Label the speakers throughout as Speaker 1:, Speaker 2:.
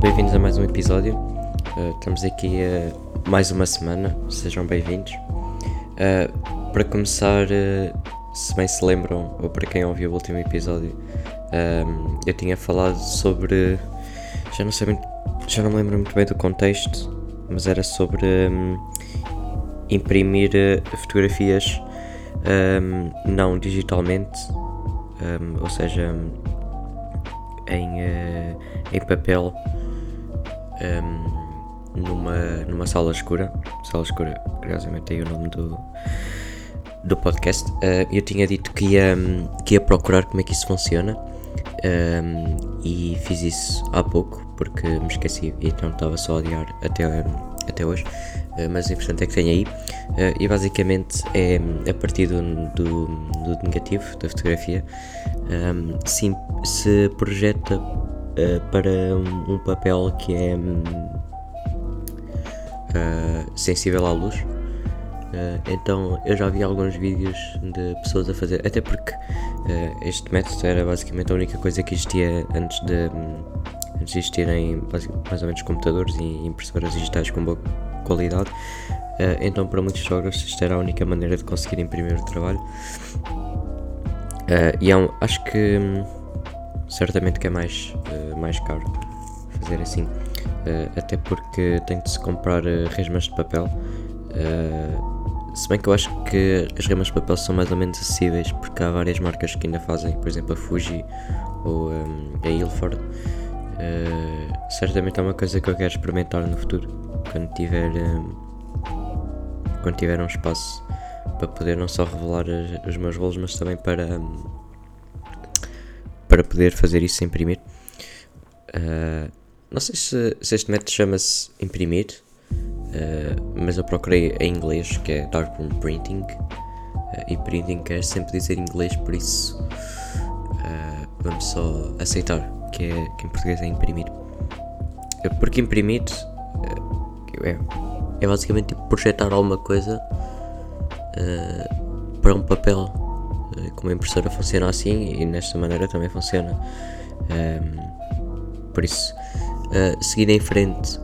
Speaker 1: bem-vindos a mais um episódio. Uh, estamos aqui uh, mais uma semana, sejam bem-vindos. Uh, para começar, se bem se lembram, ou para quem ouviu o último episódio, eu tinha falado sobre. Já não sei já não me lembro muito bem do contexto, mas era sobre um, imprimir fotografias um, não digitalmente, um, ou seja, em, em papel um, numa, numa sala escura. Sala escura, curiosamente, aí o nome do, do podcast. Uh, eu tinha dito que ia, que ia procurar como é que isso funciona um, e fiz isso há pouco porque me esqueci e então estava só a adiar até, até hoje. Uh, mas o importante é que tenho aí. Uh, e basicamente é a partir do, do, do negativo da fotografia um, sim, se projeta uh, para um, um, papel que é um, sensível à luz. Uh, então eu já vi alguns vídeos de pessoas a fazer, até porque uh, este método era basicamente a única coisa que existia antes de, um, antes de existirem mais ou menos computadores e impressoras digitais com boa qualidade. Uh, então para muitos fotógrafos isto era a única maneira de conseguir imprimir o trabalho. e é um, acho que um, certamente que é mais, mais caro fazer assim. até porque tem de se comprar resmas de papel. Uh, se bem que eu acho que as remas de papel são mais ou menos acessíveis, porque há várias marcas que ainda fazem, por exemplo a Fuji ou um, a Ilford. Uh, certamente é uma coisa que eu quero experimentar no futuro, quando tiver, um, quando tiver um espaço para poder não só revelar os meus rolos, mas também para, um, para poder fazer isso imprimir. Uh, não sei se, se este método chama-se imprimir, Uh, mas eu procurei em inglês, que é Darkroom Printing. Uh, e printing quer sempre dizer inglês, por isso uh, vamos só aceitar que, é, que em português é imprimir. porque imprimir é, é basicamente tipo projetar alguma coisa para um papel. Como a impressora funciona assim e nesta maneira também funciona. por isso, seguir em frente.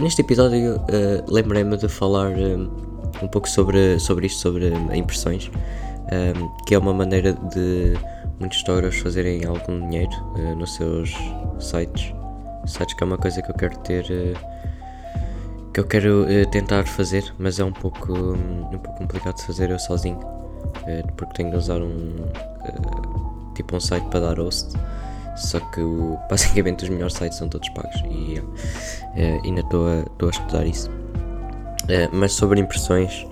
Speaker 1: Neste episódio uh, lembrei-me de falar um, um pouco sobre, sobre isto, sobre um, impressões, um, que é uma maneira de muitos fotógrafos fazerem algum dinheiro uh, nos seus sites. Sites que é uma coisa que eu quero ter, uh, que eu quero tentar fazer, mas é um pouco, um, um pouco complicado de fazer eu sozinho, porque tenho de usar um tipo um site para dar host. Só que o, basicamente os melhores sites são todos pagos e uh, ainda estou a, estudar isso. Mas sobre impressões,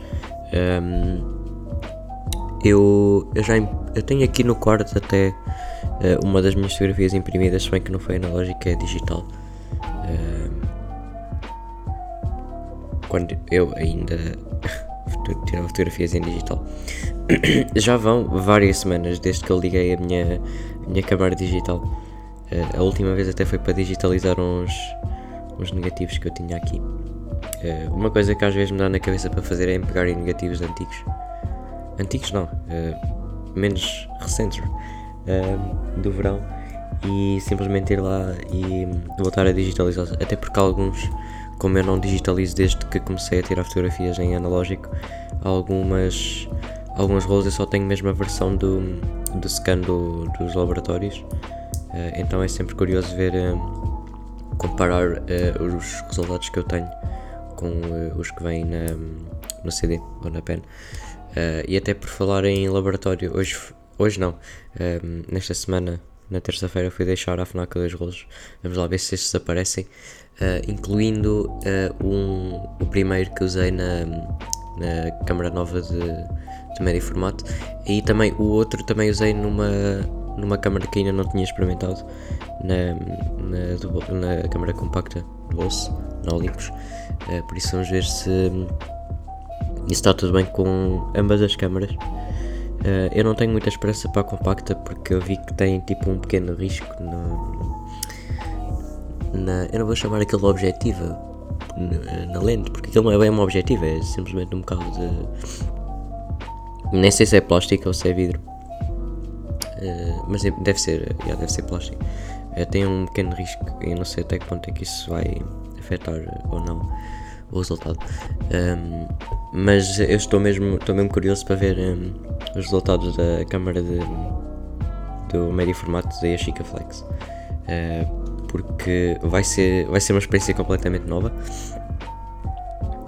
Speaker 1: ehm, eu, eu já eu tenho aqui no quarto até uma das minhas fotografias imprimidas, se bem que não foi analógica, é digital. Ehm, quando eu ainda tirava fotografias em digital. Já vão várias semanas desde que eu liguei a minha, a minha câmara digital. Uh, a última vez até foi para digitalizar uns, uns negativos que eu tinha aqui. Uh, uma coisa que às vezes me dá na cabeça para fazer é pegar em negativos antigos. Antigos não, uh, menos recentes do verão e simplesmente ir lá e voltar a digitalizar. Até porque alguns como eu não digitalizo desde que comecei a tirar fotografias em analógico, algumas, alguns rolos eu só tenho mesmo a versão do, do scan do, dos laboratórios, uh, então é sempre curioso ver, uh, comparar uh, os resultados que eu tenho com os que vêm na, no CD ou na pen. e até por falar em laboratório, hoje, hoje não, nesta semana na terça-feira fui deixar a FNAC dois rolos. Vamos lá ver se estes aparecem. Uh, incluindo uh, um, o primeiro que usei na, na câmara nova de, de médio formato. E também o outro também usei numa, numa câmara que ainda não tinha experimentado na, na, na câmara compacta do bolso, na Olympus. Uh, por isso vamos ver se isso está tudo bem com ambas as câmaras Uh, eu não tenho muita esperança para a compacta porque eu vi que tem tipo um pequeno risco no, na. Eu não vou chamar aquilo objetiva na, na lente, porque aquilo não é bem uma objetiva, é simplesmente um bocado de. Nem sei se é plástico ou se é vidro. Uh, mas deve ser, já deve ser plástico. Uh, tem um pequeno risco e não sei até que ponto é que isso vai afetar ou não o resultado. Um, mas eu estou mesmo, estou mesmo curioso para ver um, os resultados da câmara de, do médio formato da Chica Flex. Uh, porque vai ser, vai ser uma experiência completamente nova.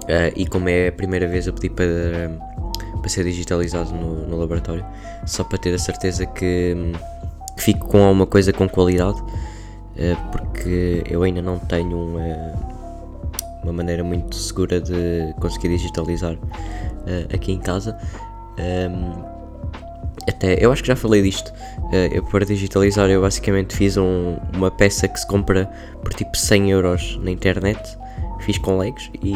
Speaker 1: Uh, e como é a primeira vez eu pedi para, para ser digitalizado no, no laboratório, só para ter a certeza que, que fico com alguma coisa com qualidade, uh, porque eu ainda não tenho uma, uma maneira muito segura de conseguir digitalizar uh, aqui em casa. Um, até, eu acho que já falei disto. Uh, eu para digitalizar eu basicamente fiz um, uma peça que se compra por tipo 100 euros na internet. Fiz com Legos e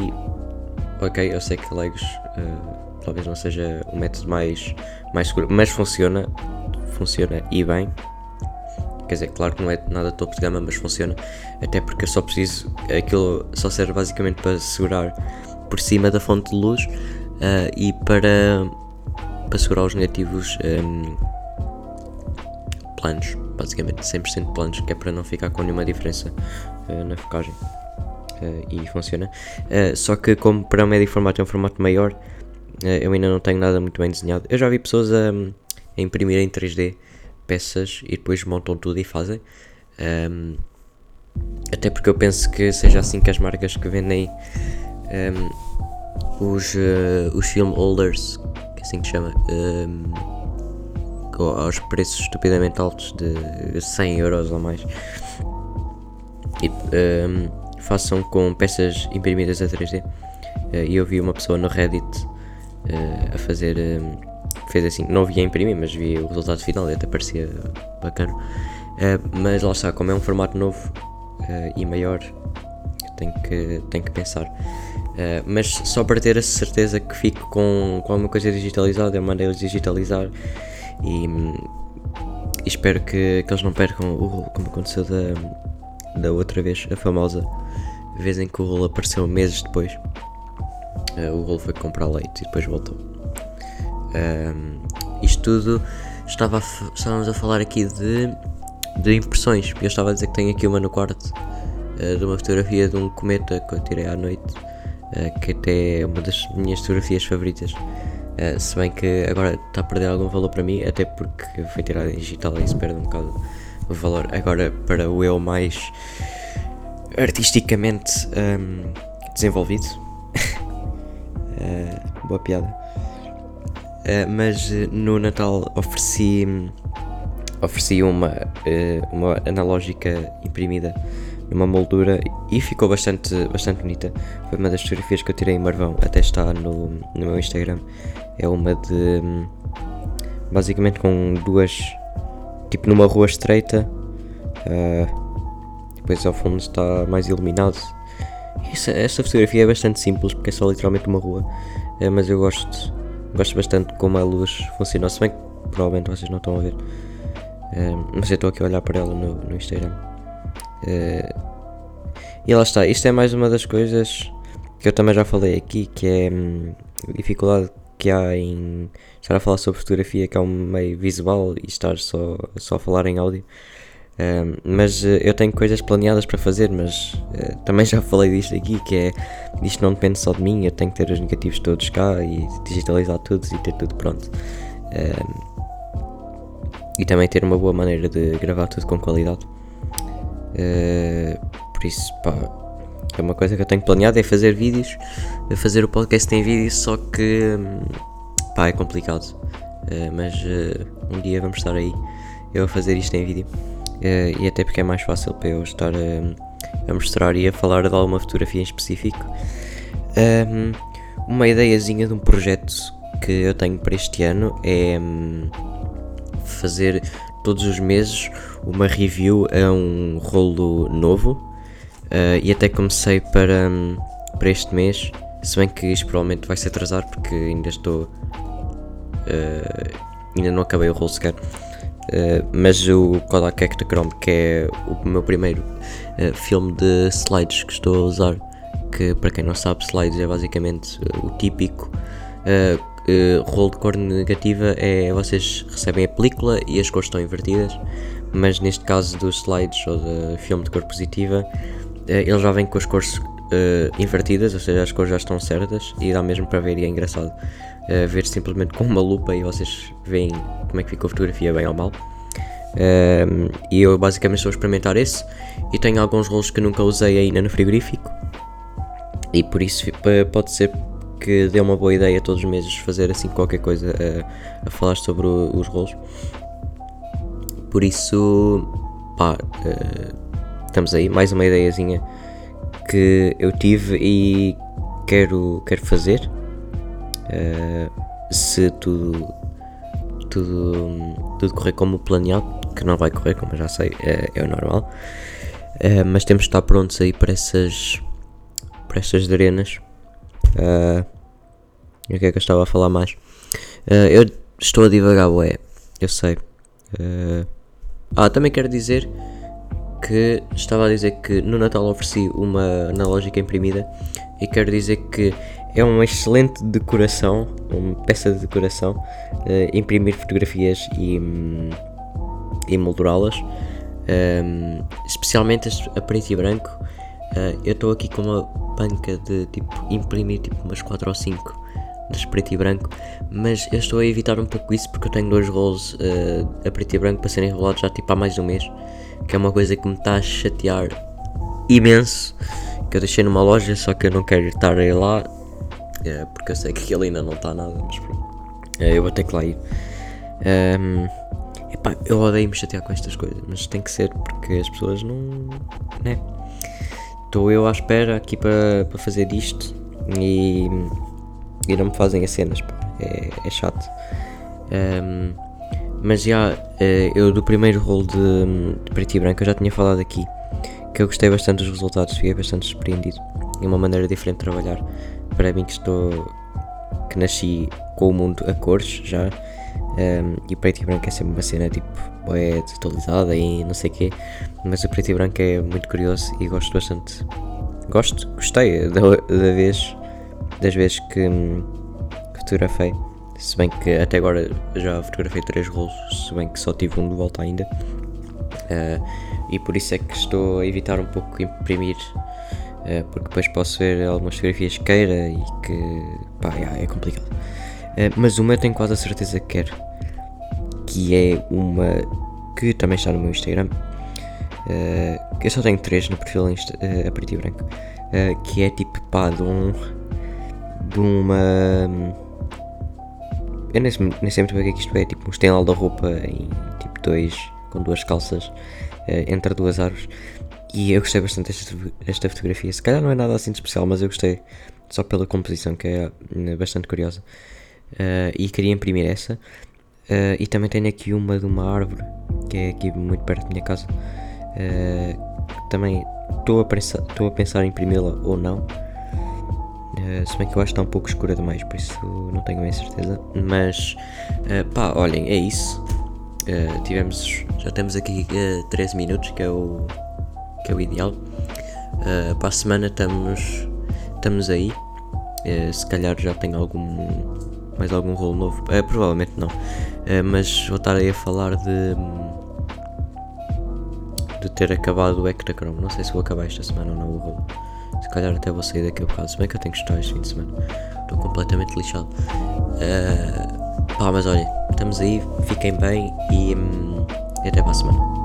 Speaker 1: ok, eu sei que Legos uh, talvez não seja o método mais, mais seguro, mas funciona, funciona e bem. Quer dizer, claro que não é nada topo de gama, mas funciona. Até porque eu só preciso. Aquilo só serve basicamente para segurar por cima da fonte de luz uh, e para, para segurar os negativos um, planos. Basicamente 100% planos, que é para não ficar com nenhuma diferença uh, na focagem. Uh, e funciona. só que, como para o médio formato é um formato maior, eu ainda não tenho nada muito bem desenhado. Eu já vi pessoas a, a imprimir em 3D peças e depois montam tudo e fazem. Um, até porque eu penso que seja assim que as marcas que vendem um, os, uh, os film holders, que é assim que chama, um, aos preços estupidamente altos de 100 euros ou mais, e, façam com peças imprimidas a 3D. Uh, e eu vi uma pessoa no Reddit uh, a fazer fez assim, não via imprimir, mas via o resultado final e até parecia bacana. Uh, mas lá está, como é um formato novo uh, e maior, tenho que, tenho que pensar. Uh, mas só para ter a certeza que fico com, com alguma coisa digitalizada, eu mandei-eles digitalizar e, e, espero que, que eles não percam o rolo, como aconteceu da, da outra vez, a famosa vez em que o rolo apareceu meses depois. o rolo foi comprar leite e depois voltou. Um, isto tudo estava a estávamos a falar aqui de, de impressões. Eu estava a dizer que tenho aqui uma no quarto uh, de uma fotografia de um cometa que eu tirei à noite, uh, que até é uma das minhas fotografias favoritas. Uh, se bem que agora está a perder algum valor para mim, até porque foi tirada digital e isso perde um bocado o valor. Agora, para o eu mais artisticamente um, desenvolvido, boa piada. Uh, mas uh, no Natal ofereci, ofereci uma, uh, uma analógica imprimida numa moldura e ficou bastante, bastante bonita. Foi uma das fotografias que eu tirei em Marvão, até está no, no meu Instagram. É uma de. basicamente com duas. tipo numa rua estreita. depois ao fundo está mais iluminado. Essa, essa fotografia é bastante simples porque é só literalmente uma rua, mas eu gosto Gosto bastante como a luz funciona, se bem que provavelmente vocês não estão a ver. Uh, mas eu estou aqui a olhar para ela no, no Instagram. Uh, e lá está, isto é mais uma das coisas que eu também já falei aqui, que é hum, a dificuldade que há em estar a falar sobre fotografia, que é um meio visual e estar só, só a falar em áudio. Mas uh, eu tenho coisas planeadas para fazer, mas uh, também já falei disto aqui, que é isto não depende só de mim, eu tenho que ter os negativos todos cá e digitalizar tudo e ter tudo pronto. E também ter uma boa maneira de gravar tudo com qualidade. Uh, por isso, pá, é uma coisa que eu tenho planeado é fazer vídeos, fazer o podcast em vídeo, só que hum, pá, é complicado. mas um dia vamos estar aí eu a fazer isto em vídeo. Uh, e até porque é mais fácil para eu estar a, a mostrar e a falar de alguma fotografia em específico. Um, uma ideiazinha de um projeto que eu tenho para este ano é um, fazer todos os meses uma review a um rolo novo uh, e até comecei para, um, para este mês, se bem que isto provavelmente vai se atrasar porque ainda estou. Uh, ainda não acabei o rolo sequer. Uh, mas o Kodak Ektachrome, que é o meu primeiro uh, filme de slides que estou a usar, que para quem não sabe, slides é basicamente uh, o típico uh, rolo de cor negativa é vocês recebem a película e as cores estão invertidas, mas neste caso dos slides ou do filme de cor positiva, uh, ele já vem com as cores uh, invertidas, ou seja, as cores já estão certas e dá mesmo para ver e é engraçado ver simplesmente com uma lupa e vocês veem como é que ficou a fotografia, bem ou mal. E eu basicamente estou a experimentar esse e tenho alguns rolos que nunca usei ainda no frigorífico e por isso pode ser que dê uma boa ideia todos os meses fazer assim qualquer coisa a, a falar sobre o, os rolos. Por isso, pá, uh, estamos aí, mais uma ideiazinha que eu tive e quero, quero fazer. Uh, se tudo, tudo, tudo correr como planeado, que não vai correr, como já sei, é, é o normal. Uh, mas temos de estar prontos aí para essas, para essas arenas. Uh, o que é que eu estava a falar mais? Uh, eu estou a divagar, ué, eu sei. Ah, também quero dizer que estava a dizer que no Natal ofereci uma analógica imprimida e quero dizer que é uma excelente decoração, uma peça de decoração, uh, imprimir fotografias e, um, e moldurá-las, um, especialmente a preto e branco. Uh, eu estou aqui com uma banca de tipo imprimir tipo umas 4 ou 5 das preto e branco, mas eu estou a evitar um pouco isso porque eu tenho dois rolos uh, a preto e branco para serem rolados já tipo há mais de um mês, que é uma coisa que me está a chatear imenso, que eu deixei numa loja, só que eu não quero estar aí lá, uh, porque eu sei que aquilo ainda não está nada, mas pronto, uh, eu vou ter que lá ir. Um, epá, eu odeio me chatear com estas coisas, mas tem que ser porque as pessoas não. né? Estou eu à espera aqui para, fazer isto e e não me fazem as cenas, pá. É, é chato. Um, mas já, uh, eu do primeiro rolo de, de preto e branco eu já tinha falado aqui que eu gostei bastante dos resultados, fiquei bastante surpreendido. É uma maneira diferente de trabalhar. Para mim que estou. que nasci com o mundo a cores já. Um, e preto e branco é sempre uma cena tipo é desatualizada e não sei o quê. Mas o preto e branco é muito curioso e gosto bastante. Gosto, gostei da, da vez das vezes que, que fotografei. Se bem que até agora já fotografei três rolos, se bem que só tive um de volta ainda. Uh, e por isso é que estou a evitar um pouco imprimir, uh, porque depois posso ver algumas fotografias que queira e que pá, é, é complicado. Uh, mas uma eu tenho quase a certeza que quero, que é uma que também está no meu Instagram. eu só tenho três no perfil a preto e branco, que é tipo pá, de um de uma. Eu nem, nem sei muito bem o que é que isto é, tipo um estenal da roupa em tipo dois, com duas calças uh, entre duas árvores. E eu gostei bastante desta, desta fotografia. Se calhar não é nada assim de especial, mas eu gostei só pela composição, que é eh, bastante curiosa. Uh, e queria imprimir essa. Uh, e também tenho aqui uma de uma árvore, que é aqui muito perto da minha casa. também estou a pensar, a pensar em imprimi-la ou não. Uh, se bem que eu acho que está um pouco escura demais, por isso não tenho bem certeza. Mas uh, pá, olhem, é isso. Uh, tivemos, já temos aqui uh, 13 minutos, que é o, que é o ideal. Uh, para a semana estamos, estamos aí. se calhar já tenho algum mais algum rolo novo. provavelmente não. mas vou estar aí a falar de de ter acabado o Ectachrome. Não sei se vou acabar esta semana ou não o rolo. Se calhar até vou sair daqui a bocado. Se bem que eu tenho que estar este fim de semana. Estou completamente lixado. Uh, pá, mas olhem, estamos aí. Fiquem bem e, hum, até para a semana.